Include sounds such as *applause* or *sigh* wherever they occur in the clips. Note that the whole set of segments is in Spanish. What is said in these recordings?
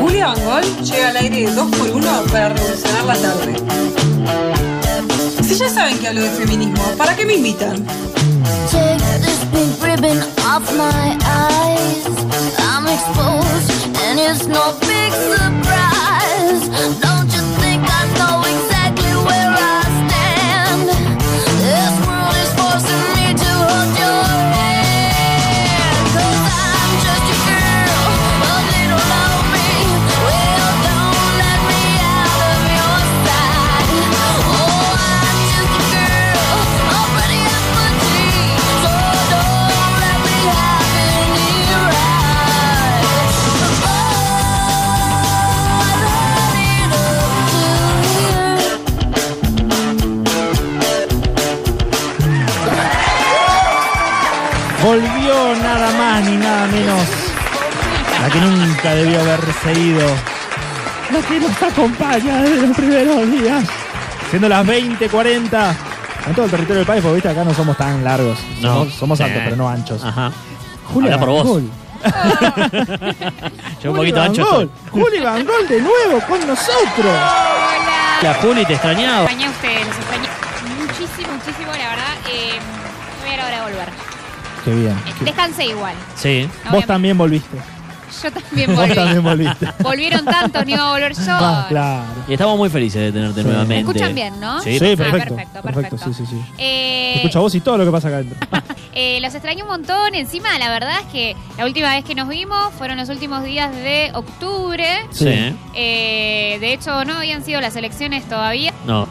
Julia Bangol llega al aire de 2x1 para revolucionar la tarde. Si ya saben que hablo de feminismo, ¿para qué me invitan? Take this pink off my eyes. I'm exposed, and it's no big surprise. Nada más ni nada menos. La que nunca debió haberse ido. La que nos acompaña desde los primeros días. Siendo las 20.40 en todo el territorio del país, porque viste acá no somos tan largos. No. Somos, somos Sí. altos, pero no anchos. Ajá. Julia Habla por vos. Bangol. *laughs* Yo un poquito ancho. Estoy. Juli Bangol de nuevo con nosotros. Hola. La Juli te extrañaba. Extrañé a ustedes, los extrañé muchísimo, muchísimo, la verdad. Eh, voy a la hora de volver. Qué bien. Descansé igual. Sí. Vos también volviste. Yo también Vos volví. también volviste. Volvieron tantos, ni iba a volver yo. Ah, claro. Y estamos muy felices de tenerte Sí. nuevamente. ¿Me escuchan bien, no? Sí, Sí, Ah, perfecto. perfecto, perfecto. perfecto. Sí, sí, sí. Eh, Te escucho a vos y todo lo que pasa acá adentro. *laughs* eh, los extraño un montón. Encima, la verdad es que la última vez que nos vimos fueron los últimos días de octubre. Sí. Eh, de hecho, no habían sido las elecciones todavía. No.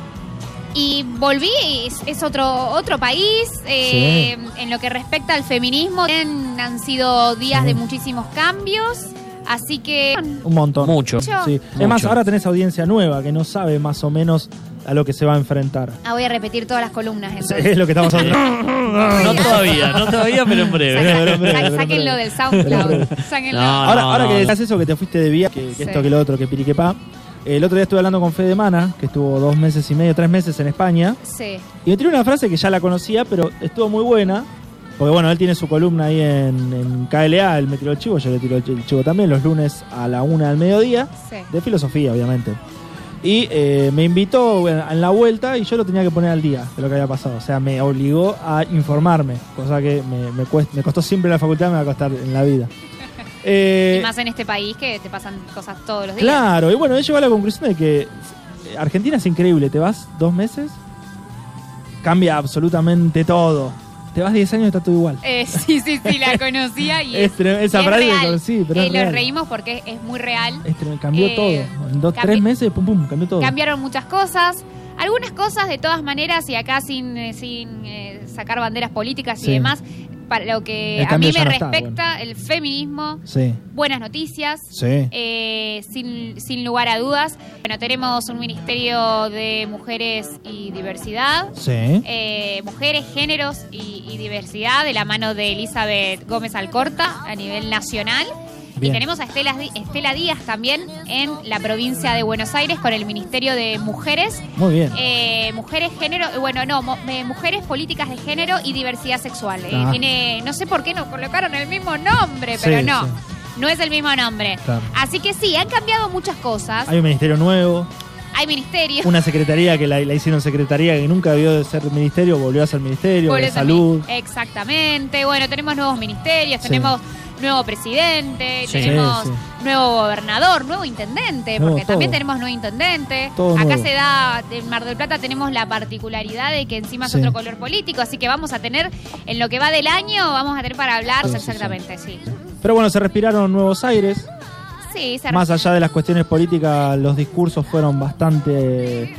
Y volví, es, es otro otro país. eh, En lo que respecta al feminismo, han, han sido días Sí. de muchísimos cambios. Así que. Un montón. Mucho. Mucho. Sí. Mucho. Es más, ahora tenés audiencia nueva que no sabe más o menos a lo que se va a enfrentar. Ah, voy a repetir todas las columnas. Sí, Entonces. Es lo que estamos hablando. *laughs* No todavía, no todavía, pero en breve. Saca- Saca- breve, sa- breve, sáquenlo del SoundCloud. Sáquenlo. No, ahora no, ahora no, que decías eso, que te fuiste de viaje, que, que Sí. esto, que lo otro, que piriquepá. El otro día estuve hablando con Fede Mana, que estuvo dos meses y medio, tres meses en España. Sí. Y me tiró una frase que ya la conocía, pero estuvo muy buena. Porque bueno, él tiene su columna ahí en, en KLA, él me tiró el chivo, yo le tiro el chivo también, los lunes a la una del mediodía, Sí. de filosofía, obviamente. Y eh, me invitó en la vuelta y yo lo tenía que poner al día de lo que había pasado. O sea, me obligó a informarme, cosa que me, me, cuest- me costó siempre en la facultad, me va a costar en la vida. Eh, Y más en este país que te pasan cosas todos los días. claro, y bueno, él llegó a la conclusión de que eh, Argentina es increíble, te vas dos meses, cambia absolutamente todo. Te vas 10 años y está todo igual. Eh, sí, sí, sí, la *laughs* conocía y Es esa frase real. conocí, pero Eh, es real. reímos porque es muy real. Cambió Eh, todo. En dos, tres meses, pum, pum, cambió todo. Cambiaron muchas cosas. Algunas cosas, de todas maneras, y acá sin, sin sacar banderas políticas Sí. y demás, para lo que a mí me no está, respecta, el feminismo, Sí, buenas noticias, sí. eh, sin, sin lugar a dudas. Bueno, tenemos un Ministerio de Mujeres y Diversidad. Sí. eh, mujeres, géneros y, y diversidad de la mano de Elizabeth Gómez Alcorta a nivel nacional. Bien. Y tenemos a Estela, Estela Díaz también en la provincia de Buenos Aires con el Ministerio de Mujeres. Muy bien. Eh, mujeres, género, bueno, no, mo- eh, mujeres, políticas de género y diversidad sexual. Eh, Ah. tiene, no sé por qué no colocaron el mismo nombre, Sí, pero no, sí. no es el mismo nombre. Claro. Así que sí, han cambiado muchas cosas. Hay un ministerio nuevo, Hay ministerios. una secretaría que la, la hicieron secretaría que nunca debió de ser ministerio, volvió a ser ministerio, de salud. mi- Exactamente. Bueno, tenemos nuevos ministerios, Sí. tenemos nuevo presidente, Sí. tenemos Sí, nuevo gobernador, nuevo intendente, Nuevo porque también tenemos nuevo intendente. Todo Acá nuevo. se da, en Mar del Plata tenemos la particularidad de que encima es otro color político, así que vamos a tener, en lo que va del año, vamos a tener para hablar exactamente, sí. Pero bueno, se respiraron nuevos aires. Sí, se Más allá de las cuestiones políticas, los discursos fueron bastante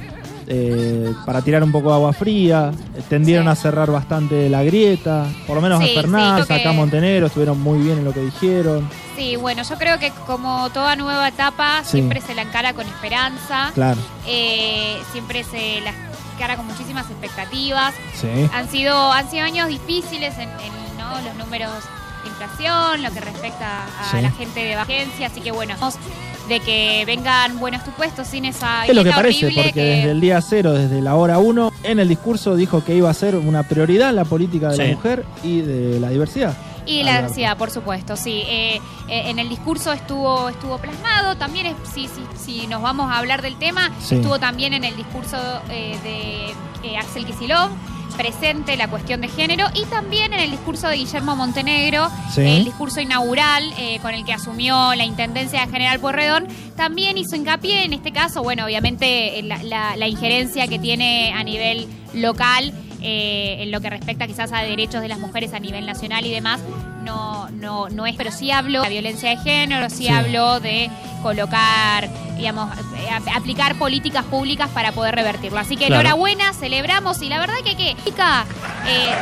eh, para tirar un poco de agua fría. Tendieron Sí. a cerrar bastante la grieta. Por lo menos Sí, a Fernández, sí, acá que- Montenegro, estuvieron muy bien en lo que dijeron. Sí, bueno, yo creo que como toda nueva etapa, siempre se la encara con esperanza, Claro, eh, siempre se la encara con muchísimas expectativas. sí. Han sido, han sido años difíciles en, en, ¿no? los números de inflación, lo que respecta a la gente de agencia, así que bueno, de que vengan buenos supuestos sin esa Es lo que parece, porque que- desde el día cero, desde la hora uno, en el discurso dijo que iba a ser una prioridad la política de Sí. la mujer y de la diversidad. Y la diversidad, por supuesto, sí. Eh, eh, en el discurso estuvo estuvo plasmado, también es, si, si, si nos vamos a hablar del tema, Sí. estuvo también en el discurso eh, de eh, Axel Kisilov presente la cuestión de género y también en el discurso de Guillermo Montenegro, Sí. el discurso inaugural eh, con el que asumió la intendencia de General Porredón, también hizo hincapié en este caso, bueno, obviamente la, la- la injerencia que tiene a nivel local eh, en lo que respecta quizás a derechos de las mujeres a nivel nacional y demás, no, no, no es, pero sí habló de la violencia de género, sí, Sí. habló de colocar, digamos, eh, ap- aplicar políticas públicas para poder revertirlo. Así que Claro. enhorabuena, celebramos y la verdad que que chica, eh,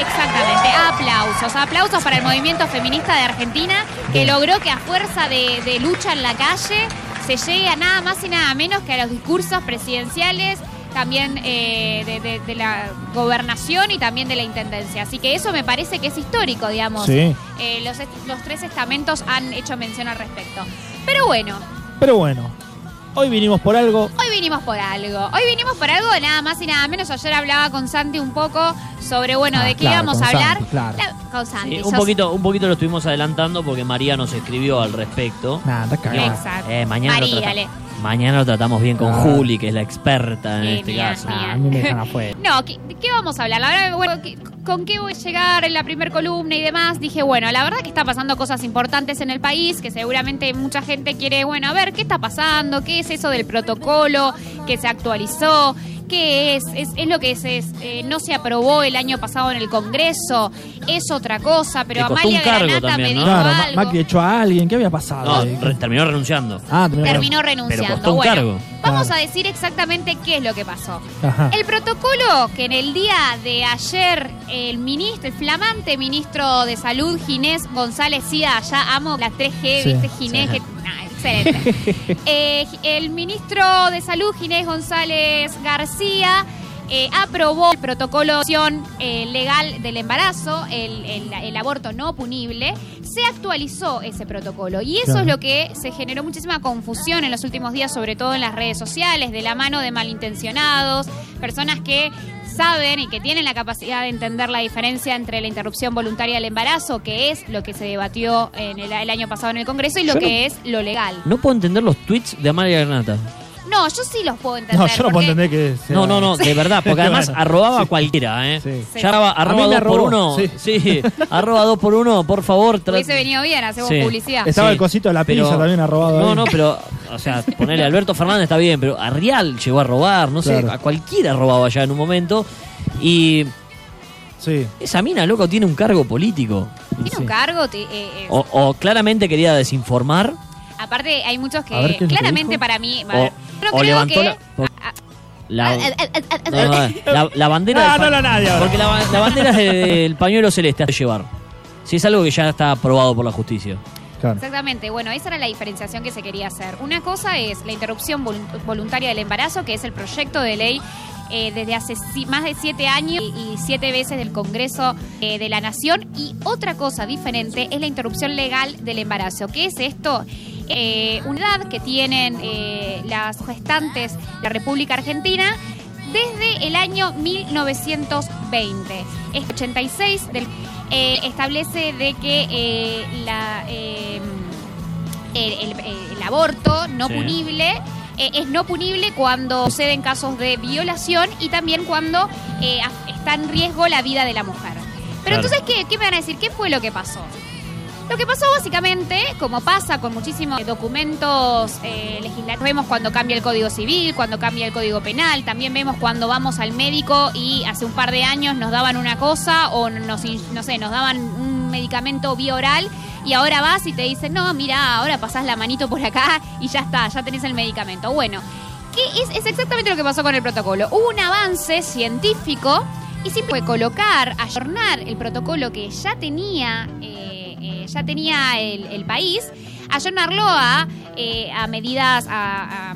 exactamente, aplausos, aplausos para el movimiento feminista de Argentina que logró que a fuerza de, de lucha en la calle se llegue a nada más y nada menos que a los discursos presidenciales también eh, de, de- de la gobernación y también de la intendencia. Así que eso me parece que es histórico, digamos. Sí. Eh, los, est- los tres estamentos han hecho mención al respecto. Pero bueno, Pero bueno, hoy vinimos por algo. hoy vinimos por algo. Hoy vinimos por algo, nada más y nada menos. Ayer hablaba con Santi un poco sobre, bueno, Ah, de qué claro, íbamos a hablar. Santi, claro. La- con Santi. Sí, un sos- poquito, un poquito lo estuvimos adelantando porque María nos escribió al respecto. Nada, cagado. Exacto. Eh, mañana, lo María, dale. Mañana lo tratamos bien con Ah. Juli, que es la experta en este caso. Ah, a mí me dejan afuera. *laughs* No, ¿qué, de qué vamos a hablar? La verdad, bueno, ¿qué- ¿con qué voy a llegar en la primer columna y demás? Dije, bueno, la verdad que está pasando cosas importantes en el país, que seguramente mucha gente quiere, bueno, a ver, ¿qué está pasando? ¿Qué es eso del protocolo que se actualizó? ¿Qué es? ¿Es, es lo que es, eh, no se aprobó el año pasado en el Congreso? ¿Es otra cosa? Pero Le costó Amalia un cargo Granata también, me ¿no? dijo Claro, Ma- algo. Macri echó a alguien. ¿Qué había pasado? No, ahí? re- terminó renunciando. Ah, terminó. Terminó renunciando. costó un bueno, cargo. vamos Claro. a decir exactamente qué es lo que pasó. Ajá. El protocolo que en el día de ayer el ministro, el flamante ministro de Salud, Ginés González Sida, ya amo las 3G, Sí, ¿viste? Ginés, sí. que- *laughs* Eh, el ministro de Salud, Ginés González García, eh, aprobó el protocolo de acción, eh, legal del embarazo, el, el- el aborto no punible. Se actualizó ese protocolo y eso Claro. es lo que se generó muchísima confusión en los últimos días, sobre todo en las redes sociales, de la mano de malintencionados, personas que saben y que tienen la capacidad de entender la diferencia entre la interrupción voluntaria del embarazo, que es lo que se debatió en el, el año pasado en el Congreso, y lo Yo no- que es lo legal. No puedo entender los tweets de Amalia Granata. No, yo sí los puedo entender. No, yo no puedo porque- entender que. sea- No, no, no, de verdad, porque *laughs* además Bueno, arrobaba a sí. cualquiera, ¿eh? Sí. Sí. Ya arroba, A mí arroba me dos por arrobó, uno. sí. Sí, arroba dos por uno, por favor. tra- Hubiese venido bien, hacemos Sí. publicidad. Estaba Sí, el cosito de la pero- pizza también arrobado. No, ahí. no, pero, o sea, ponerle a Alberto Fernández está bien, pero a Rial llegó a robar, no sé, a cualquiera robaba ya en un momento. Y Sí. esa mina, loco, tiene un cargo político. Tiene Sí. un cargo. te- eh, eh, O, o claramente quería desinformar, Aparte, hay muchos que A ver, ¿qué es lo que claramente para mí. o, creo levantó que. la, Ah, la- no, no, la- la bandera. Del no la nadie ahora. Porque la, ba- la bandera del pañuelo celeste a llevar. Si es algo que ya está aprobado por la justicia. Exactamente, bueno, esa era la diferenciación que se quería hacer. Una cosa es la interrupción volun- voluntaria del embarazo, que es el proyecto de ley eh, desde hace más de siete años y, y siete veces del Congreso eh, de la Nación. Y otra cosa diferente es la interrupción legal del embarazo. ¿Qué es esto? Eh, una edad que tienen eh, las gestantes de la República Argentina desde el año 1920. Es 86 del, eh, establece de que eh, la, eh, el, el- el aborto no Sí. punible eh, es no punible cuando suceden casos de violación y también cuando eh, está en riesgo la vida de la mujer. Pero Claro. entonces, ¿qué, ¿qué me van a decir? ¿Qué fue lo que pasó? Lo que pasó básicamente, como pasa con muchísimos documentos eh, legislativos, vemos cuando cambia el Código Civil, cuando cambia el Código Penal, también vemos cuando vamos al médico y hace un par de años nos daban una cosa o nos, no sé, nos daban un medicamento vía y ahora vas y te dicen, no, mira, ahora pasás la manito por acá y ya está, ya tenés el medicamento. Bueno, ¿qué es, es exactamente lo que pasó con el protocolo. Hubo un avance científico y siempre fue colocar, ayornar el protocolo que ya tenía, eh, eh, ya tenía el, el país, ayornarlo a, eh, a medidas, a, a,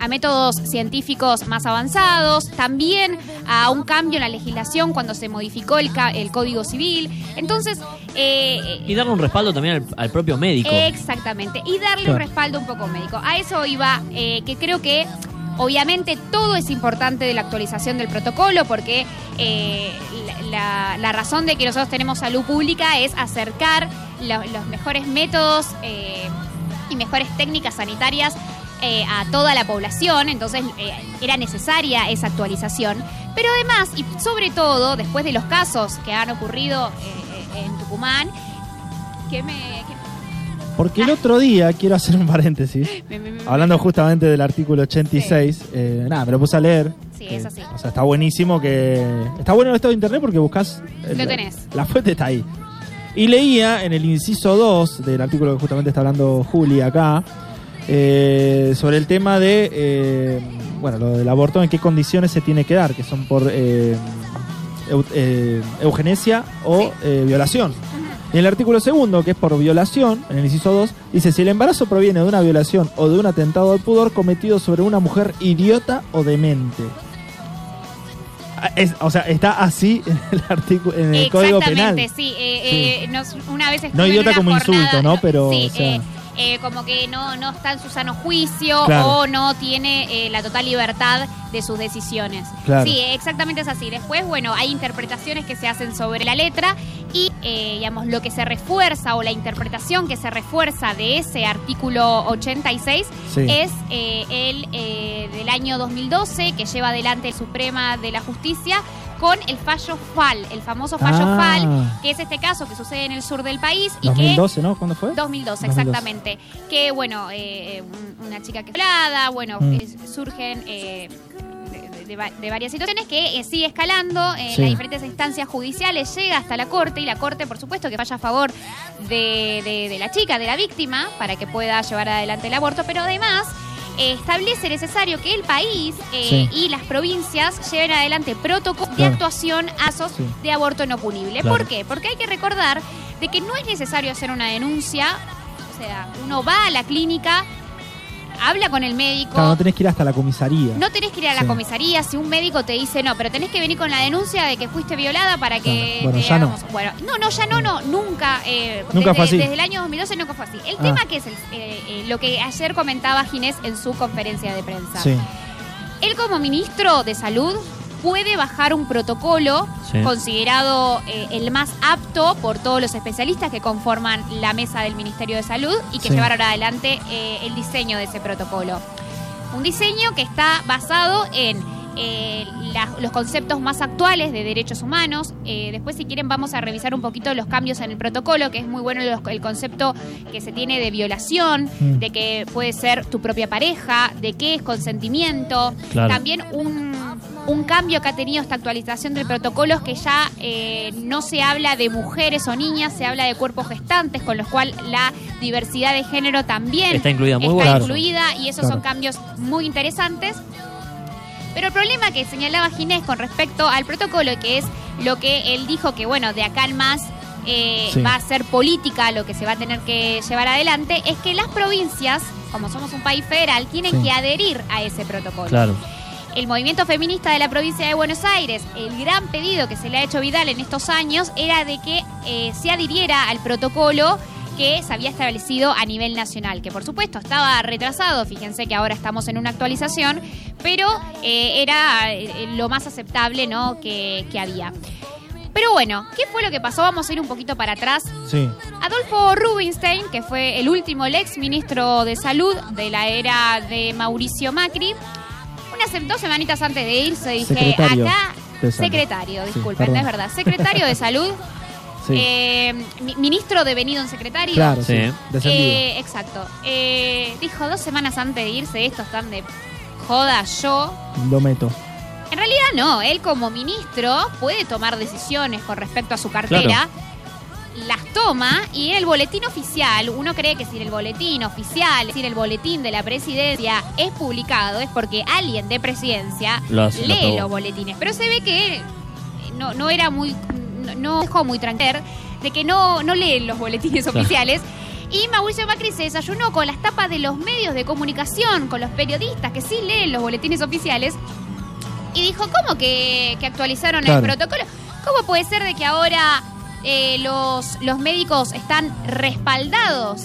a métodos científicos más avanzados, también a un cambio en la legislación cuando se modificó el, ca- el Código Civil. Entonces, eh, Y darle un respaldo también al, al propio médico. Exactamente. Y darle Claro. un respaldo un poco médico. A eso iba, eh, que creo que Obviamente todo es importante de la actualización del protocolo porque eh, la, razón de que nosotros tenemos salud pública es acercar lo- los mejores métodos eh, y mejores técnicas sanitarias eh, a toda la población, entonces era necesaria esa actualización. Pero además, y sobre todo, después de los casos que han ocurrido en Tucumán, que me... Porque el otro día, quiero hacer un paréntesis, *laughs* hablando justamente del artículo 86, eh, nada, me lo puse a leer. Sí, que, es así. O sea, está buenísimo que... Está bueno el estado de internet porque buscas... el- Lo tenés. La fuente está ahí. Y leía en el inciso 2 del artículo que justamente está hablando Juli acá, eh, sobre el tema de, eh, bueno, lo del aborto, en qué condiciones se tiene que dar, que son por eh, eu- eugenesia o Sí. violación. Y en el artículo segundo, que es por violación, en el inciso 2, dice, si el embarazo proviene de una violación o de un atentado al pudor cometido sobre una mujer idiota o demente. Ah, es- o sea, está así *laughs* en el artículo en el Código Penal. Exactamente, sí. eh, eh, nos- una vez estuve No idiota una como jornada- insulto, ¿no? Pero, sí, o sea- eh, eh, como que no, no está en su sano juicio Claro. o no tiene eh, la total libertad de sus decisiones. Claro. Sí, exactamente es así. Después, bueno, hay interpretaciones que se hacen sobre la letra y, eh, digamos, lo que se refuerza o la interpretación que se refuerza de ese artículo 86 Sí. es eh, el eh, del año 2012 que lleva adelante el Suprema de la Justicia con el fallo FAL, el famoso fallo Ah. FAL, que es este caso que sucede en el sur del país y 2012, ¿no? ¿Cuándo fue? que 2012 2012. exactamente, que bueno, eh, un- una chica que es violada, bueno, Mm. eh, surgen eh, de, de va- de varias situaciones que eh, sigue escalando en Sí. las diferentes instancias judiciales, llega hasta la corte y la corte, por supuesto, que vaya a favor de, de- de la chica, de la víctima, para que pueda llevar adelante el aborto, pero además eh, establece necesario que el país eh, Sí. y las provincias lleven adelante protocolos de actuación a esos Sí. de aborto no punible. Claro. ¿Por qué? Porque hay que recordar de que no es necesario hacer una denuncia, o sea, uno va a la clínica, habla con el médico. Claro, no tenés que ir hasta la comisaría. No tenés que ir a la Sí. comisaría si un médico te dice no, pero tenés que venir con la denuncia de que fuiste violada para que Claro. Bueno, te ya no. hagamos- Bueno, no, no, ya no, no, nunca. eh, Nunca desde, fue así. Desde el año 2012 nunca fue así. El Ah. tema que es el- eh, eh, lo que ayer comentaba Ginés en su conferencia de prensa. Sí. Él como ministro de salud puede bajar un protocolo Sí. considerado eh, el más apto por todos los especialistas que conforman la mesa del Ministerio de Salud y que Sí. llevaron adelante eh, el diseño de ese protocolo. Un diseño que está basado en eh, la- los conceptos más actuales de derechos humanos. Eh, después, si quieren, vamos a revisar un poquito los cambios en el protocolo, que es muy bueno los- el concepto que se tiene de violación, Mm. de que puede ser tu propia pareja, de qué es consentimiento. Claro. También un, un cambio que ha tenido esta actualización del protocolo es que ya eh, no se habla de mujeres o niñas, se habla de cuerpos gestantes, con lo cual la diversidad de género también Está incluida, muy está incluida y esos Claro. son cambios muy interesantes. Pero el problema que señalaba Ginés con respecto al protocolo, que es lo que él dijo que, bueno, de acá en más eh, Sí. va a ser política lo que se va a tener que llevar adelante, es que las provincias, como somos un país federal, tienen Sí. que adherir a ese protocolo. Claro. El movimiento feminista de la provincia de Buenos Aires, el gran pedido que se le ha hecho Vidal en estos años era de que eh, se adhiriera al protocolo que se había establecido a nivel nacional, que por supuesto estaba retrasado, fíjense que ahora estamos en una actualización, pero eh, era eh, lo más aceptable ¿no? que, que había. Pero bueno, ¿qué fue lo que pasó? Vamos a ir un poquito para atrás. Sí. Adolfo Rubinstein, que fue el último, el ex ministro de Salud de la era de Mauricio Macri, unas dos semanitas antes de irse dije, Secretario acá, secretario, disculpen, es verdad, secretario de Salud, *laughs* Sí. eh, mi- ministro devenido en secretario. claro, sí. Eh, exacto. Eh, dijo dos semanas antes de irse, estos están de joda yo. Lo meto. En realidad no, él como ministro puede tomar decisiones con respecto a su cartera. Las toma y en el boletín oficial, uno cree que si en el boletín oficial, decir, el boletín de la presidencia es publicado, es porque alguien de presidencia lo lee los boletines. Pero se ve que no, no era muy, no, no dejó muy tranquilo de que no, no leen los boletines oficiales. Y Mauricio Macri se desayunó con las tapas de los medios de comunicación, con los periodistas que sí leen los boletines oficiales, y dijo, ¿cómo que, que actualizaron Claro. el protocolo? ¿Cómo puede ser de que ahora eh, los, los médicos están respaldados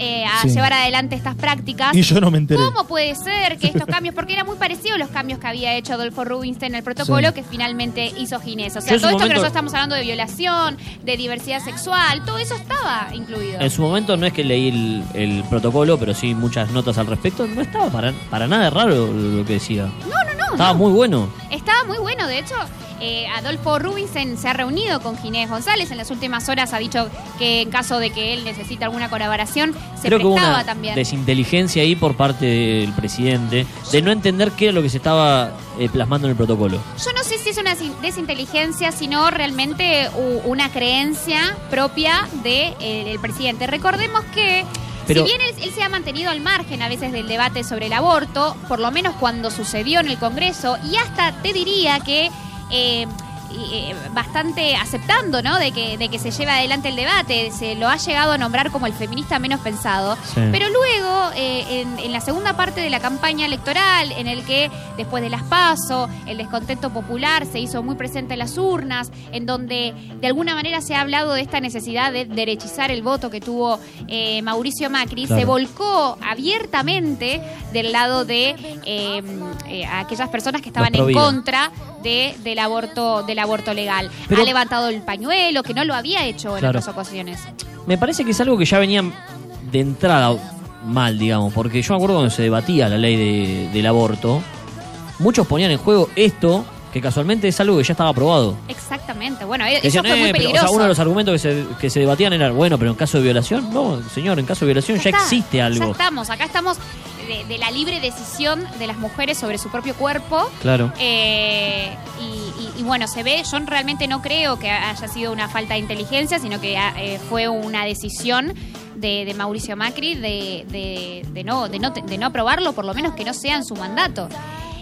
eh, a Sí. llevar adelante estas prácticas. Y yo no me enteré. ¿Cómo puede ser que estos *laughs* cambios, porque eran muy parecidos los cambios que había hecho Adolfo Rubinstein en el protocolo Sí. que finalmente hizo Ginés? O sea, todo esto que nosotros estamos hablando de violación, de diversidad sexual, todo eso estaba incluido. En su momento no es que leí el, el protocolo, pero sí muchas notas al respecto. No estaba para, para nada raro lo que decía. No, no, no. Estaba no. muy bueno. Estaba muy bueno, de hecho. Eh, Adolfo Rubinstein se ha reunido con Ginés González en las últimas horas, ha dicho que en caso de que él necesite alguna colaboración, se Creo que hubo prestaba una también. desinteligencia ahí por parte del presidente de no entender qué era lo que se estaba eh, plasmando en el protocolo. Yo no sé si es una sin- desinteligencia, sino realmente una creencia propia del de, eh, presidente. Recordemos que Pero- si bien él, él se ha mantenido al margen a veces del debate sobre el aborto, por lo menos cuando sucedió en el Congreso, y hasta te diría que... eh, eh, bastante aceptando, ¿no? De que, de que se lleve adelante el debate, se lo ha llegado a nombrar como el feminista menos pensado. Sí. Pero luego, eh, en, en la segunda parte de la campaña electoral, en el que después de las PASO, el descontento popular se hizo muy presente en las urnas, en donde de alguna manera se ha hablado de esta necesidad de derechizar el voto que tuvo eh, Mauricio Macri, Claro. se volcó abiertamente del lado de eh, aquellas personas que estaban en contra de, del aborto del aborto legal. Pero- ha levantado el pañuelo, que no lo había hecho en Claro. otras ocasiones. Me parece que es algo que ya venía de entrada mal, digamos, porque yo me acuerdo cuando se debatía la ley de- del aborto, muchos ponían en juego esto, que casualmente es algo que ya estaba aprobado. Exactamente. Bueno, e- eso Decían, fue muy "Eh, pero", o sea, peligroso. uno de los argumentos que se, que se debatían era, bueno, pero en caso de violación, no, señor, en caso de violación ya, está, existe Ya algo. estamos, acá estamos de, de la libre decisión de las mujeres sobre su propio cuerpo. Claro. Eh, y, y- y bueno, se ve, yo realmente no creo que haya sido una falta de inteligencia, sino que ah, eh, fue una decisión de, de Mauricio Macri de, de- de no, de, no, de no aprobarlo, por lo menos que no sea en su mandato.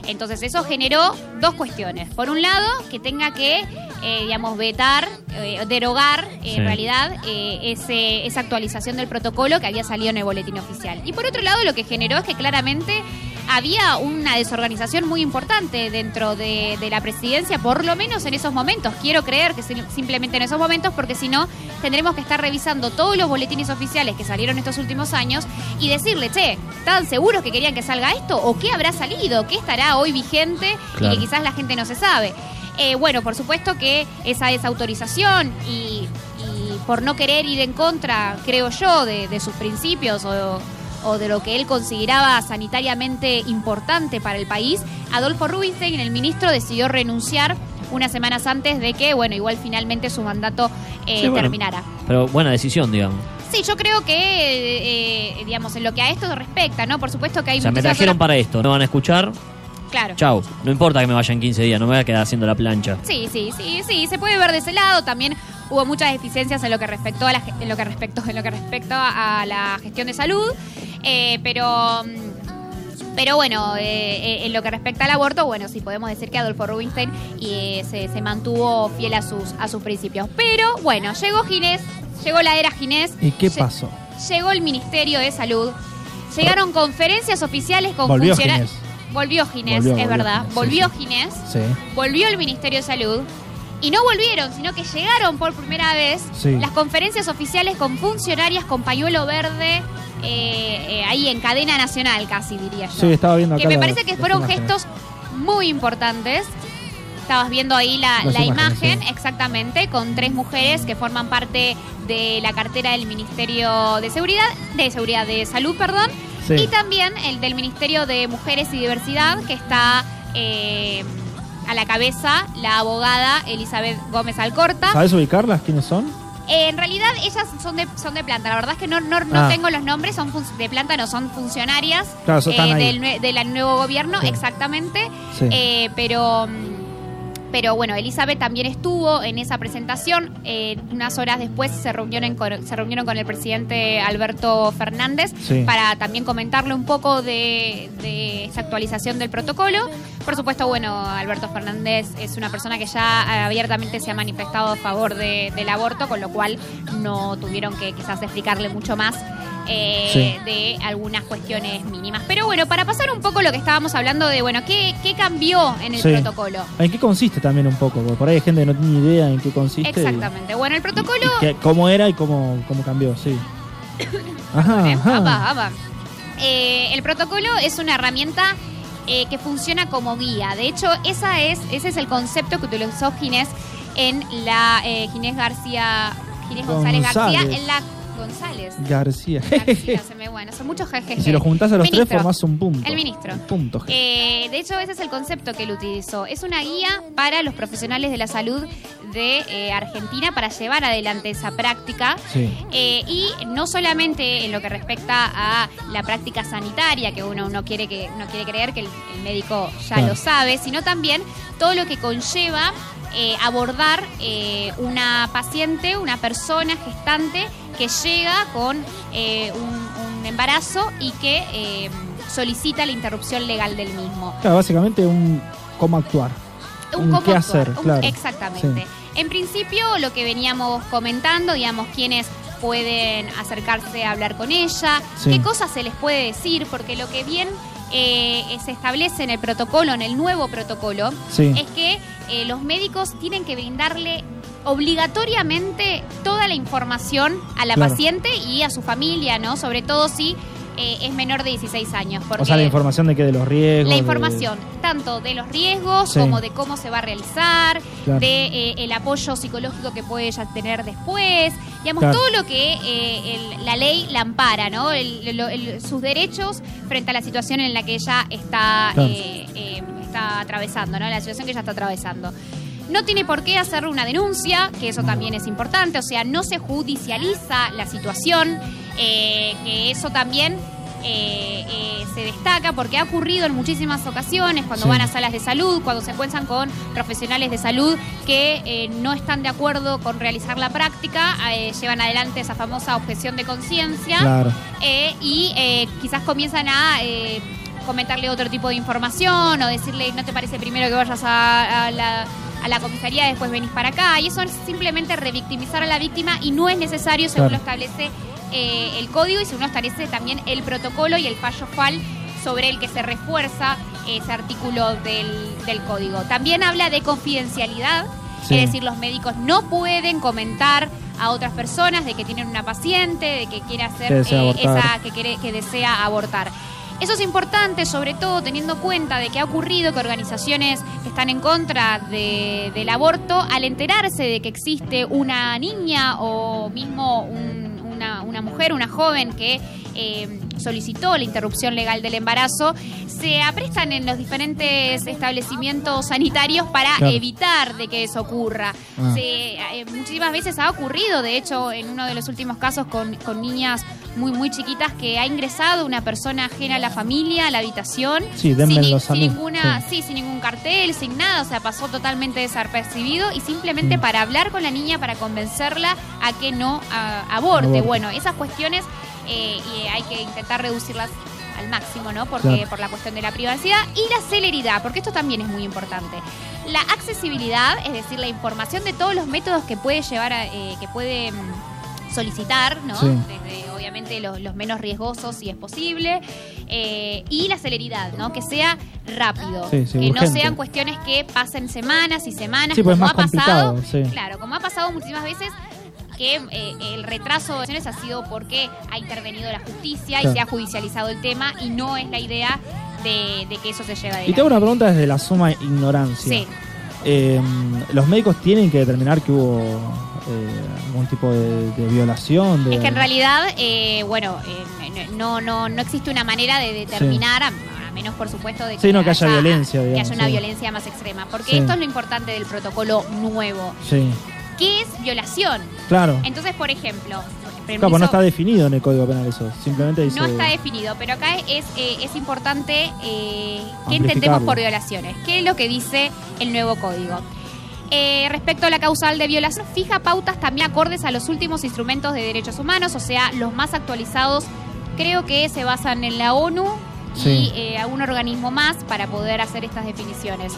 Entonces eso generó dos cuestiones. Por un lado, que tenga que, eh, digamos, vetar, eh, derogar, eh, Sí. en realidad, eh, ese, esa actualización del protocolo que había salido en el boletín oficial. Y por otro lado, lo que generó es que claramente había una desorganización muy importante dentro de, de la presidencia, por lo menos en esos momentos. Quiero creer que sim- simplemente en esos momentos, porque si no, tendremos que estar revisando todos los boletines oficiales que salieron estos últimos años y decirle, che, ¿estaban seguros que querían que salga esto? ¿O qué habrá salido? ¿Qué estará hoy vigente Claro. y que quizás la gente no se sabe? Eh, bueno, por supuesto que esa desautorización y, y por no querer ir en contra, creo yo, de, de sus principios o, o de lo que él consideraba sanitariamente importante para el país, Adolfo Rubinstein, el ministro, decidió renunciar unas semanas antes de que, bueno, igual finalmente su mandato eh, Sí, bueno. terminara. Pero buena decisión, digamos. Sí, yo creo que, eh, digamos, en lo que a esto respecta, ¿no? Por supuesto que hay O sea, me trajeron para esto, no van a escuchar, Claro. chau. No importa que me vayan 15 días, no me voy a quedar haciendo la plancha. Sí, sí, sí, sí, se puede ver de ese lado. También hubo muchas deficiencias en lo que respectó a la, en lo que respectó, en lo que respecto a la gestión de salud, eh, pero mm, pero bueno, eh, eh, en lo que respecta al aborto, bueno, sí podemos decir que Adolfo Rubinstein eh, se, se mantuvo fiel a sus a sus principios. Pero bueno, llegó Ginés, llegó la era Ginés. ¿Y qué pasó? Llegó el Ministerio de Salud. Llegaron conferencias oficiales con Volvió. Ginés. Volvió Ginés, Volvió, es volvió verdad. Ginés, volvió sí. Ginés Sí. volvió el Ministerio de Salud y no volvieron, sino que llegaron por primera vez Sí. las conferencias oficiales con funcionarias con pañuelo verde eh, eh, ahí en cadena nacional casi diría yo. Sí, estaba viendo acá. que me la- parece que fueron imágenes. gestos muy importantes. Estabas viendo ahí la, imagen, sí. exactamente, con tres mujeres que forman parte de la cartera del Ministerio de Seguridad, de Seguridad de Salud, perdón, Sí. y también el del Ministerio de Mujeres y Diversidad, que está eh, a la cabeza la abogada Elizabeth Gómez Alcorta. ¿Sabes ubicarlas? ¿Quiénes son? Eh, en realidad ellas son de, son de planta, la verdad es que no, no, no Ah. tengo los nombres, son de planta, no son funcionarias Claro, eh, del, del nuevo gobierno, Sí. exactamente. Sí. Eh, pero, mm, pero bueno, Elizabeth también estuvo en esa presentación. Eh, unas horas después se reunieron, con, se reunieron con el presidente Alberto Fernández Sí. para también comentarle un poco de, de esta actualización del protocolo. Por supuesto, bueno, Alberto Fernández es una persona que ya abiertamente se ha manifestado a favor de- del aborto, con lo cual no tuvieron que quizás explicarle mucho más. Eh, Sí. de algunas cuestiones mínimas. Pero bueno, para pasar un poco lo que estábamos hablando de, bueno, ¿qué, qué cambió en el Sí. protocolo? ¿En qué consiste también un poco? Porque por ahí hay gente que no tiene ni idea en qué consiste. y- Exactamente. Bueno, el protocolo, y cómo era y cómo, cómo cambió, sí. *coughs* Ajá, ajá. Apa, apa. Eh, el protocolo es una herramienta eh, que funciona como guía. De hecho, esa es, ese es el concepto que utilizó Ginés en la eh, Ginés García, Ginés González, García, en la González. García. García, *laughs* se me bueno, son muchos jejeje. y si lo juntás a los Ministro. tres, formás un punto. El ministro. Un punto. Eh, de hecho, ese es el concepto que él utilizó. Es una guía para los profesionales de la salud de eh, Argentina para llevar adelante esa práctica. Sí. Eh, y no solamente en lo que respecta a la práctica sanitaria, que uno no quiere que uno quiere creer que el, el médico ya Claro. lo sabe, sino también todo lo que conlleva eh, abordar eh, una paciente, una persona gestante que llega con eh, un, un embarazo y que eh, solicita la interrupción legal del mismo. Claro, básicamente un cómo actuar. Un Un cómo qué actuar, hacer, un- claro. Exactamente. Sí. En principio, lo que veníamos comentando, digamos, quienes pueden acercarse a hablar con ella, Sí. qué cosas se les puede decir, porque lo que bien eh, se establece en el protocolo, en el nuevo protocolo, Sí. es que eh, los médicos tienen que brindarle obligatoriamente toda la información a la Claro. paciente y a su familia, ¿no? Sobre todo si eh, es menor de 16 años. Porque O sea, la información de que de los riesgos. la de- información, tanto de los riesgos Sí. como de cómo se va a realizar, Claro. de eh, el apoyo psicológico que puede ella tener después, digamos, Claro. todo lo que eh, el- la ley la ampara, ¿no? El- sus derechos frente a la situación en la que ella está, Claro. está atravesando, ¿no? La situación que ella está atravesando. No tiene por qué hacer una denuncia, que eso también es importante, o sea, no se judicializa la situación, eh, que eso también eh, eh, se destaca porque ha ocurrido en muchísimas ocasiones cuando Sí. van a salas de salud, cuando se encuentran con profesionales de salud que eh, no están de acuerdo con realizar la práctica, llevan adelante esa famosa objeción de conciencia Claro. y quizás comienzan a comentarle otro tipo de información o decirle no te parece primero que vayas a, a la, a la comisaría después venís para acá y eso es simplemente revictimizar a la víctima y no es necesario según Claro. lo establece eh, el código y según lo establece también el protocolo y el fallo FAL sobre el que se refuerza ese artículo del, del código. También habla de confidencialidad, Sí. es decir, los médicos no pueden comentar a otras personas de que tienen una paciente, de que quiere hacer Que eh, esa que, quiere- que desea abortar. Eso es importante, sobre todo teniendo cuenta de que ha ocurrido que organizaciones que están en contra de- del aborto, al enterarse de que existe una niña o mismo un- una, mujer, una joven que eh, solicitó la interrupción legal del embarazo, se aprestan en los diferentes establecimientos sanitarios para Claro. evitar de que eso ocurra. Ah. Se- eh, muchísimas veces ha ocurrido, de hecho, en uno de los últimos casos con, con niñas muy, muy chiquitas, que ha ingresado una persona ajena a la familia, a la habitación, Sí, sin, ni- sin ninguna, sí. sí, sin ningún cartel, sin nada, o sea, pasó totalmente desapercibido y simplemente Mm. para hablar con la niña, para convencerla a que no a- aborte. Aborte. Bueno, esas cuestiones eh, y hay que intentar reducirlas al máximo, ¿no? Porque Claro. por la cuestión de la privacidad y la celeridad, porque esto también es muy importante. La accesibilidad, es decir, la información de todos los métodos que puede llevar a, eh, que puede mm, solicitar, ¿no? Sí. Desde obviamente los, los menos riesgosos si es posible. eh, y la celeridad, ¿no? Que sea rápido. Sí, sí, que no sean cuestiones que pasen semanas y semanas, Sí, pues es como ha pasado. Claro, como ha pasado muchísimas veces que eh, el retraso de acciones ha sido porque ha intervenido la justicia y se ha judicializado el tema y no es la idea de, de que eso se lleve Y adelante. te hago una pregunta desde la suma ignorancia. Sí. Eh, ¿Los médicos tienen que determinar que hubo eh, algún tipo de, de violación? De... Es que en realidad, eh, bueno, no, no, no existe una manera de determinar, a, a menos por supuesto de que, Sí, no, que haya violencia, que haya una sí. violencia más extrema. Porque Sí. esto es lo importante del protocolo nuevo. Sí, ¿Qué es violación? Claro. Entonces, por ejemplo, Claro, pues no permiso- está definido en el Código Penal eso. Simplemente dice... No está definido, pero acá es, eh, es importante eh, que Amplificarlo. entendemos por violaciones. ¿Qué es lo que dice el nuevo código? Eh, respecto a la causal de violación, fija pautas también acordes a los últimos instrumentos de derechos humanos, o sea, los más actualizados creo que se basan en la ONU Sí. y eh, algún organismo más para poder hacer estas definiciones.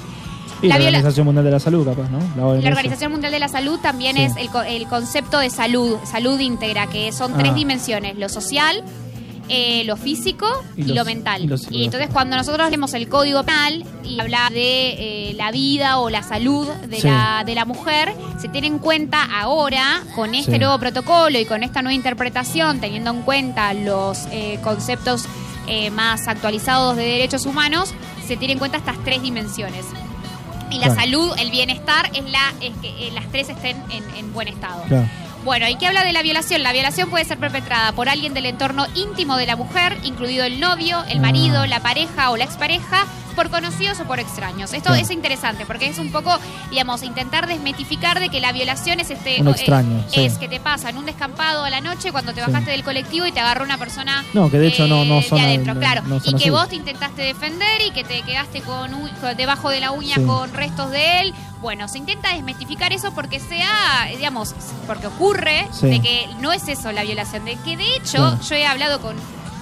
Y la, Organización Mundial de la Salud, capaz, ¿no? La Organización Mundial de la Salud también Sí. es el, el concepto de salud, salud íntegra, que son tres Ah. dimensiones, lo social, eh, lo físico y, Y los- lo mental. y entonces cuando nosotros leemos el código penal y habla de eh, la vida o la salud de, Sí. la, de la mujer, se tiene en cuenta ahora, con este Sí. nuevo protocolo y con esta nueva interpretación, teniendo en cuenta los eh, conceptos más actualizados de derechos humanos, se tiene en cuenta estas tres dimensiones. Y la Claro. salud, el bienestar, es, la, es que eh, las tres estén en, en buen estado. Claro. Bueno, ¿y qué habla de la violación? La violación puede ser perpetrada por alguien del entorno íntimo de la mujer, incluido el novio, el Ah. marido, la pareja o la expareja, por conocidos o por extraños. Esto es interesante porque es un poco, digamos, intentar desmitificar de que la violación es este Un extraño, sí. es que te pasa en un descampado a la noche cuando te Sí. bajaste del colectivo y te agarró una persona No, que de hecho no- no eh, son de adentro, no- claro, no son y que vos te intentaste defender y que te quedaste con, un- con- debajo de la uña con restos de él. Bueno, se intenta desmitificar eso porque sea, digamos, porque ocurre de que no es eso la violación, de que de hecho yo he hablado con,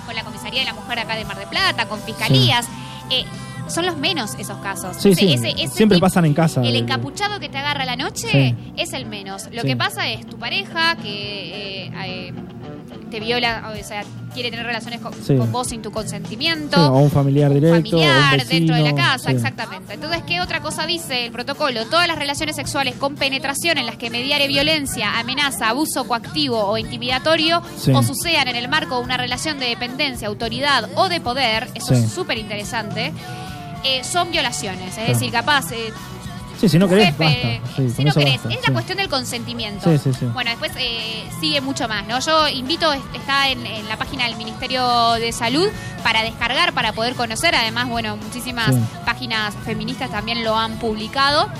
con la comisaría de la mujer acá de Mar de Plata, con fiscalías, eh, son los menos esos casos. Sí, Ese- sí. ese- ese Siempre tipo- pasan en casa. el eh, encapuchado que te agarra a la noche Sí. es el menos. Lo que pasa es tu pareja que eh, eh, te viola, o sea, quiere tener relaciones con, con vos sin tu consentimiento. o un familiar un directo. un familiar vecino, dentro de la casa, exactamente. Entonces, ¿qué otra cosa dice el protocolo? Todas las relaciones sexuales con penetración en las que mediare violencia, amenaza, abuso coactivo o intimidatorio o sucedan en el marco de una relación de dependencia, autoridad o de poder, eso es súper interesante, eh, son violaciones. Es Claro. decir, capaz... eh, Sí, si no querés, jefe, basta. Sí, si no querés, basta, es sí. la cuestión del consentimiento. Sí, sí, sí. Bueno, después eh, sigue mucho más, ¿no? Yo invito, es- está en, en la página del Ministerio de Salud para descargar, para poder conocer. Además, bueno, muchísimas páginas feministas también lo han publicado.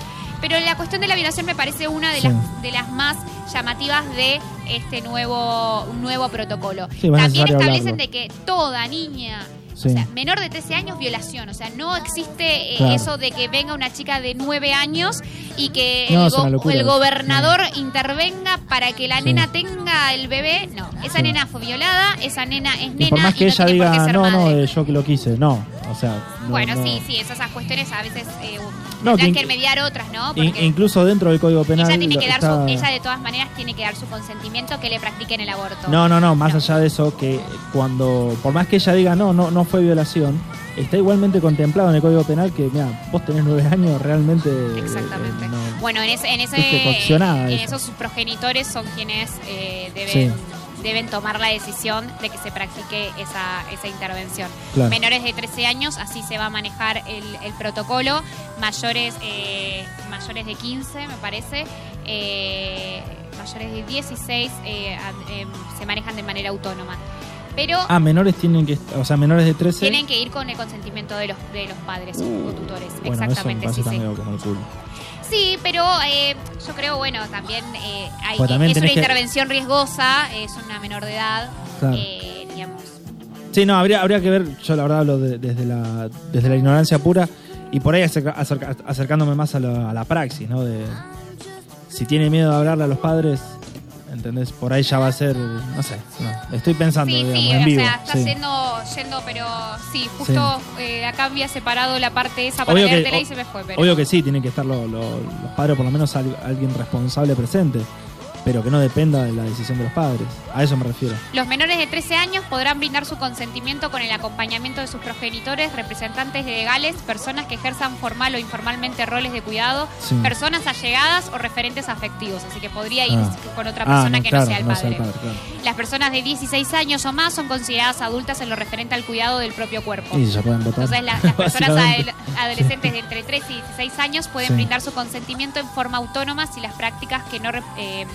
Pero la cuestión de la violación me parece una de, las, de las más llamativas de este nuevo, nuevo protocolo. También establecen hablarlo. de que toda niña, Sí. o sea, menor de 13 años, violación. O sea, no existe eh, Claro. eso de que venga una chica de 9 años y que No, el, go- locura el gobernador intervenga para que la Sí. nena tenga el bebé. No, esa Sí. nena fue violada, esa nena es Y nena por más que no ella diga, no, no, madre. eh, yo que lo quise, no. Sea, no, bueno, no. sí, sí, esas, cuestiones a veces eh, No, que que, mediar otras, ¿no? Porque incluso dentro del Código Penal. ella tiene que dar está- su, ella de todas maneras tiene que dar su consentimiento que le practiquen el aborto. No, no, no, más allá de eso, que cuando, por más que ella diga, no, no, no fue violación, está igualmente contemplado en el Código Penal que, mira, vos tenés nueve años, realmente. eh, Exactamente. eh, no- Bueno, en ese, en ese, en eso. esos progenitores son quienes eh, deben, Sí. Deben tomar la decisión de que se practique esa, esa intervención. Claro. Menores de 13 años, así se va a manejar el, el protocolo. Mayores, eh, mayores de 15, me parece. eh, mayores de 16 eh, em, se manejan de manera autónoma. Pero Ah, menores tienen que, o sea, menores de 13. tienen que ir con el consentimiento de los, de los padres o tutores. Uh, bueno, Exactamente, eso sí, me sí. medio como el culo. Sí, pero eh, yo creo, bueno, también, eh, hay- Pues también es una que- intervención riesgosa, es una menor de edad, Claro. eh, digamos. Sí, no, habría, habría que ver, yo la verdad hablo de- desde, la, desde la ignorancia pura y por ahí acerca- acerca- acercándome más a la, a la praxis, ¿no? De si tiene miedo de hablarle a los padres, ¿entendés? Por ahí ya va a ser, no sé, no, estoy pensando, Sí, digamos, sí, en o vivo. sea, está sí. yendo, yendo, pero sí, justo eh, acá había separado la parte esa para Obvio que, y se me fue. Pero... obvio que sí, tienen que estar lo- lo- los padres, por lo menos al- alguien responsable presente, pero que no dependa de la decisión de los padres. A eso me refiero. Los menores de 13 años podrán brindar su consentimiento con el acompañamiento de sus progenitores, representantes legales, personas que ejerzan formal o informalmente roles de cuidado, Sí. personas allegadas o referentes afectivos. Así que podría ir Ah. con otra Ah, persona no, que claro, no sea el no padre. sea el padre, claro. Las personas de 16 años o más son consideradas adultas en lo referente al cuidado del propio cuerpo. Y ya pueden votar. Entonces la- las *laughs* personas adolescentes de entre 13 y 16 años pueden Sí. brindar su consentimiento en forma autónoma si las prácticas que no eh,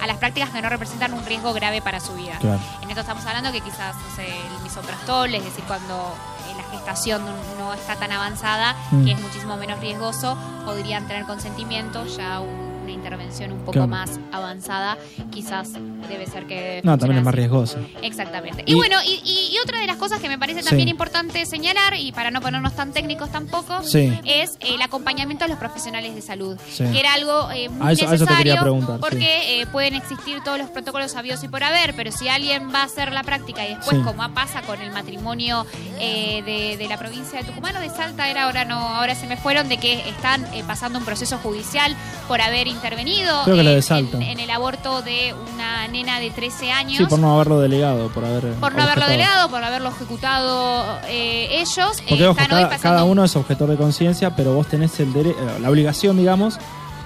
a las prácticas que no representan un riesgo grave para su vida. Claro. En esto estamos hablando que quizás no sé, el misoprostol, es decir, cuando eh, la gestación no, no está tan avanzada, Mm. que es muchísimo menos riesgoso, podrían tener consentimiento, ya un- una intervención un poco Claro. más avanzada, quizás debe ser que... No, también es más riesgoso. Exactamente. Y- Y, bueno, y, y- y otra de las cosas que me parece Sí. también importante señalar, y para no ponernos tan técnicos tampoco, Sí. es el acompañamiento a los profesionales de salud, Sí. que era algo eh, muy A eso- a eso te quería necesario preguntar, porque eh, pueden existir todos los protocolos habidos y por haber, pero si alguien va a hacer la práctica y después, como pasa con el matrimonio eh, de, de la provincia de Tucumán o de Salta, era ahora no, ahora se me fueron de que están eh, pasando un proceso judicial por haber intervenido Creo que la de en, Salta. en- en el aborto de una nena de 13 años. Sí, por no haberlo delegado, por haber. por no haberlo delegado, por haberlo ejecutado eh, ellos. eh, Porque hoy cada, pasando- cada uno es objetor de conciencia, pero vos tenés el dere- eh, la obligación, digamos.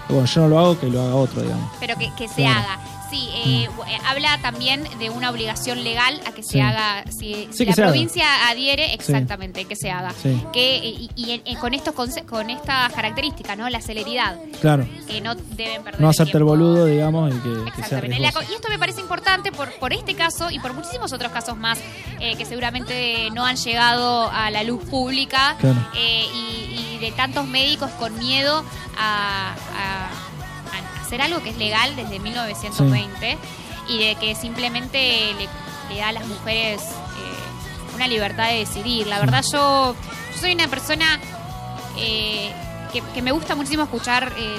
Bueno, yo no lo hago, que lo haga otro, digamos. pero que, que se Claro. haga. Sí, eh, bu- eh, habla también de una obligación legal a que se Sí. haga, si, la se haga. provincia adhiere, exactamente, que se haga. Que, eh, y con, estos, con estas características, ¿no? La celeridad, Claro. que no deben perder No hacerte el boludo, digamos, y que, que sea y esto me parece importante por, por este caso y por muchísimos otros casos más eh, que seguramente no han llegado a la luz pública Claro. eh, y, y de tantos médicos con miedo a hacer algo que es legal desde 1920 y de que simplemente le, le da a las mujeres eh, una libertad de decidir. La verdad yo, yo soy una persona eh, que, que me gusta muchísimo escuchar eh,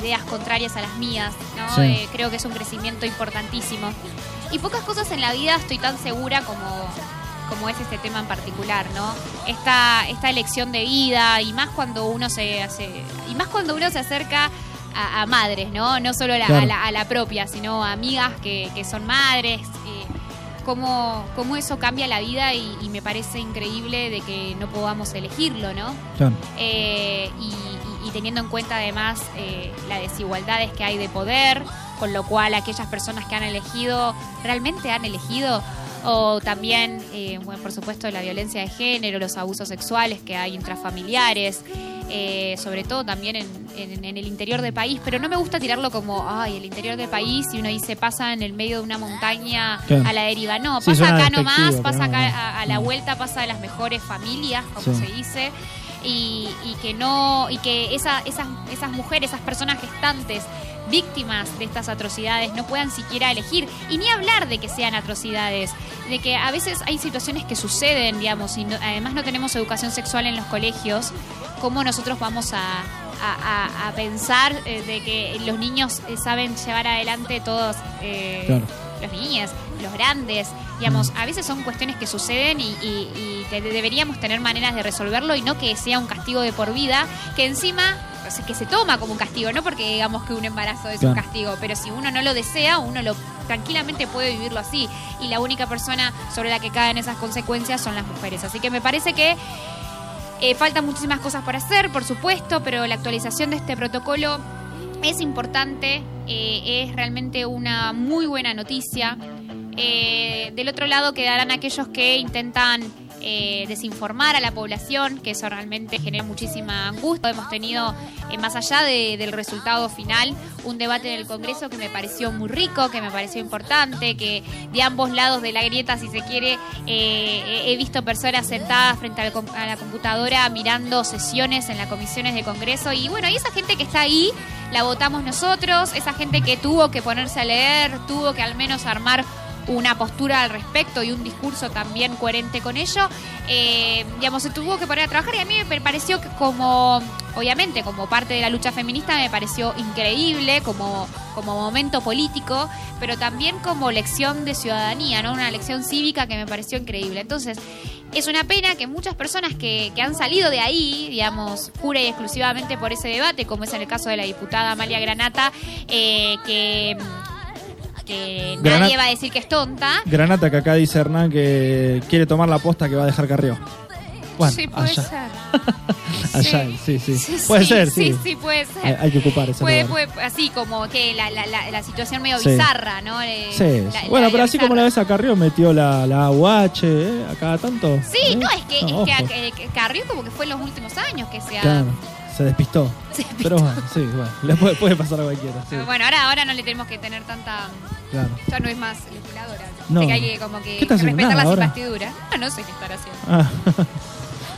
ideas contrarias a las mías, ¿no? Sí. Creo que es un crecimiento importantísimo. Y pocas cosas en la vida estoy tan segura como, como es este tema en particular, ¿no? Esta, esta elección de vida y más cuando uno se hace, y más cuando uno se acerca a, a madres, ¿no? No solo a la, Claro. a la, a la propia, sino a amigas que, que son madres. eh, cómo, cómo eso cambia la vida y, y me parece increíble de que no podamos elegirlo, ¿no? Claro. Eh, y, y- y teniendo en cuenta además eh, las desigualdades que hay de poder, con lo cual aquellas personas que han elegido, realmente han elegido, o también, eh, bueno, por supuesto, la violencia de género, los abusos sexuales que hay intrafamiliares, eh, sobre todo también en, en- en el interior del país, pero no me gusta tirarlo como, ay, el interior del país, y uno dice, pasa en el medio de una montaña a la deriva. No, Sí, pasa acá nomás, pasa acá a, a la vuelta, pasa de las mejores familias, como Sí. se dice y, y que no y que esa, esas esas mujeres esas personas gestantes víctimas de estas atrocidades no puedan siquiera elegir y ni hablar de que sean atrocidades de que a veces hay situaciones que suceden digamos y no- además no tenemos educación sexual en los colegios cómo nosotros vamos a a, a- a pensar eh, de que los niños eh, saben llevar adelante todos eh, Claro. los niños, los grandes, digamos, a veces son cuestiones que suceden y, y- y que deberíamos tener maneras de resolverlo y no que sea un castigo de por vida, que encima, o sea, que se toma como un castigo, no porque digamos que un embarazo es un castigo, pero si uno no lo desea, uno lo tranquilamente puede vivirlo así y la única persona sobre la que caen esas consecuencias son las mujeres. Así que me parece que eh, faltan muchísimas cosas por hacer, por supuesto, pero la actualización de este protocolo es importante, eh, es realmente una muy buena noticia. Eh, del otro lado quedarán aquellos que intentan eh, desinformar a la población, que eso realmente genera muchísima angustia. Hemos tenido, eh, más allá de- del resultado final, un debate en el Congreso que me pareció muy rico, que me pareció importante, que de ambos lados de la grieta, si se quiere, eh, he visto personas sentadas frente al com- a la computadora mirando sesiones en las comisiones de Congreso y bueno, y esa gente que está ahí la votamos nosotros, esa gente que tuvo que ponerse a leer, tuvo que al menos armar una postura al respecto y un discurso también coherente con ello, eh, digamos, se tuvo que poner a trabajar y a mí me pareció como, obviamente, como parte de la lucha feminista me pareció increíble como, como momento político, pero también como lección de ciudadanía, ¿no? Una lección cívica que me pareció increíble. Entonces, es una pena que muchas personas que, que han salido de ahí, digamos, pura y exclusivamente por ese debate, como es en el caso de la diputada Amalia Granata, eh, que, que nadie va a decir que es tonta. Granata, que acá dice Hernán que quiere tomar la posta que va a dejar Carrió. Bueno, sí, puede allá. ser. *laughs* Allá, sí, sí. Puede ser, sí. Sí, sí, puede ser. Hay, que ocupar ese Puede, lugar. puede- así como que la, la, la, la situación medio bizarra, ¿no? Eh, Sí, bueno, pero así como la ves a Carrió, metió la, la AUH, ¿eh? A cada tanto. Sí, ¿eh? no, es que, No, es que, que- que Carrió como que fue en los últimos años que se ha... Claro, se despistó. se despistó. Pero bueno, sí, bueno, le puede, puede pasar a cualquiera. Sí, Bueno, ahora, ahora no le tenemos que tener tanta... claro. Ya no es más legisladora. No. Sé que hay que como que respetar las investiduras. No, no sé qué estar haciendo. Ah, *laughs*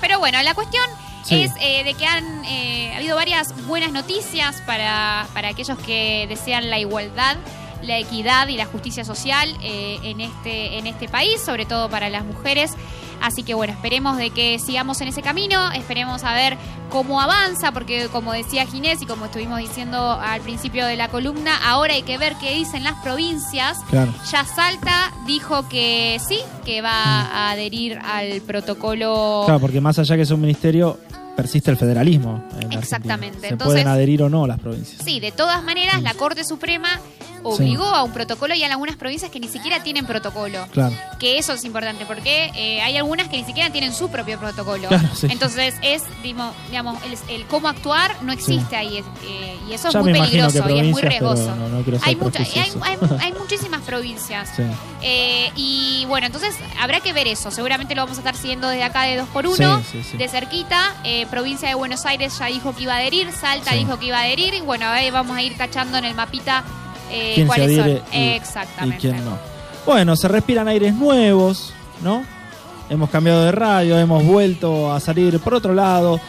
Pero bueno, la cuestión Sí. es eh, de que han eh, habido varias buenas noticias para, para aquellos que desean la igualdad, la equidad y la justicia social eh, en, este, en este país, sobre todo para las mujeres. Así que bueno, esperemos de que sigamos en ese camino, esperemos a ver cómo avanza, porque como decía Ginés y como estuvimos diciendo al principio de la columna, ahora hay que ver qué dicen las provincias. claro. Ya Salta dijo que sí, que va a adherir al protocolo. Claro, porque más allá que es un ministerio, persiste el federalismo. en. Exactamente. Se Entonces- pueden adherir o no las provincias. Sí, de todas maneras, la Corte Suprema obligó a un protocolo y hay algunas provincias que ni siquiera tienen protocolo. Claro. Que eso es importante porque eh, hay algunas que ni siquiera tienen su propio protocolo. Claro, sí. Entonces, es, digamos, el, el cómo actuar no existe ahí. es- eh, y eso Ya es muy peligroso y es muy riesgoso. no- no hay, mucha- hay, hay- hay muchísimas provincias. Sí. Eh, y bueno, entonces habrá que ver eso. Seguramente lo vamos a estar siguiendo desde acá de 2 por 1 Sí, sí, sí. de cerquita. Eh, provincia de Buenos Aires ya dijo que iba a adherir, Salta dijo que iba a adherir. Y bueno, ahí vamos a ir cachando en el mapita eh, quién se adhiere son. y- quién no. Bueno, se respiran aires nuevos, ¿no? Hemos cambiado de radio, hemos vuelto a salir por otro lado.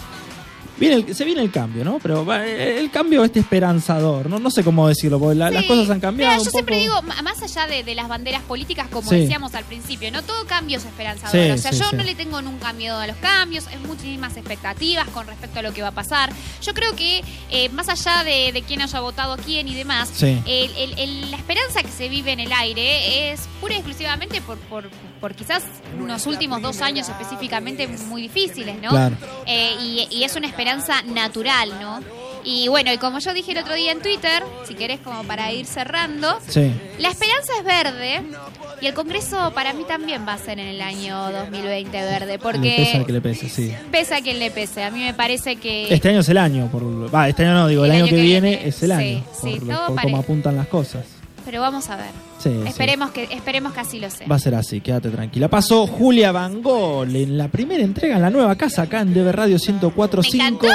Viene el- se viene el cambio, ¿no? Pero eh, el cambio este esperanzador, ¿no? No sé cómo decirlo, porque la- las cosas han cambiado. Mira, un yo siempre poco. digo, más allá de, de las banderas políticas, como Sí. decíamos al principio, no todo cambio es esperanzador. Sí, o sea, yo no le tengo nunca miedo a los cambios, hay muchísimas expectativas con respecto a lo que va a pasar. Yo creo que, eh, más allá de, de quién haya votado quién y demás, Sí. el- el- el- la esperanza que se vive en el aire es pura y exclusivamente por, por, por quizás unos últimos dos años específicamente muy difíciles, ¿no? Claro. Eh, y, y es una esperanza natural, ¿no? Y bueno, y como yo dije el otro día en Twitter, si querés como para ir cerrando, Sí. la esperanza es verde y el Congreso para mí también va a ser en el año 2020 verde, Le pesa que porque le pese, sí. pese a quien le pese. A mí me parece que... Este año es el año, por, va, este año no, digo, el, año, que, viene, es el Sí, año, sí, por, todo por cómo apuntan las cosas. Pero vamos a ver. Sí, sí. Esperemos que, esperemos que así lo sea. Va a ser así, quédate tranquila. Pasó Julia Van Gogh en la primera entrega en la nueva casa acá en DB Radio 1045. ¡Me encantó!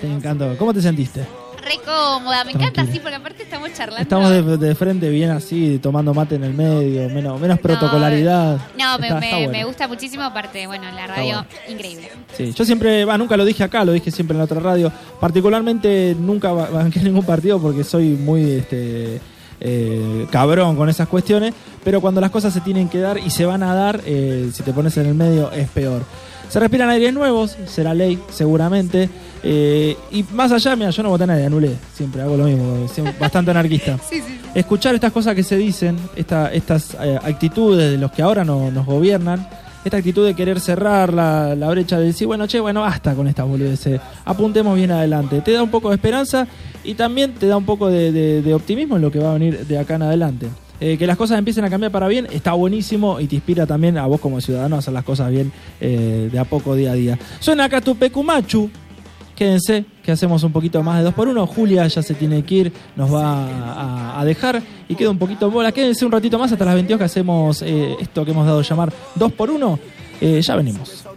Te encantó. ¿Cómo te sentiste? Re cómoda, me encanta Tranquila. así porque aparte estamos charlando. Estamos de, de frente bien así, tomando mate en el medio, menos, menos protocolaridad. No, me, Está- me- está bueno. me gusta muchísimo, aparte, bueno, la radio, increíble. Sí, yo siempre, nunca lo dije acá, lo dije siempre en la otra radio. Particularmente nunca ba- banqué ningún partido porque soy muy este, eh, cabrón con esas cuestiones. Pero cuando las cosas se tienen que dar y se van a dar, eh, si te pones en el medio es peor. Se respiran aires nuevos, será ley seguramente. eh, y más allá, mira, yo no voté a nadie, anulé. Siempre hago lo mismo, *laughs* bastante anarquista. Escuchar estas cosas que se dicen, esta- estas actitudes de los que ahora no- nos gobiernan, esta actitud de querer cerrar la, la brecha de decir, bueno, che, bueno, basta con estas boludeces, apuntemos bien adelante. Te da un poco de esperanza y también te da un poco de, optimismo en lo que va a venir de acá en adelante. Eh, que las cosas empiecen a cambiar para bien está buenísimo y te inspira también a vos como ciudadano a hacer las cosas bien eh, de a poco día a día. Suena acá tu Pecumachu. Quédense, que hacemos un poquito más de 2 por 1 Julia ya se tiene que ir, nos va a, a dejar y queda un poquito en bola. Quédense un ratito más hasta las 22 que hacemos eh, esto que hemos dado a llamar 2 por 1 Eh, ya venimos.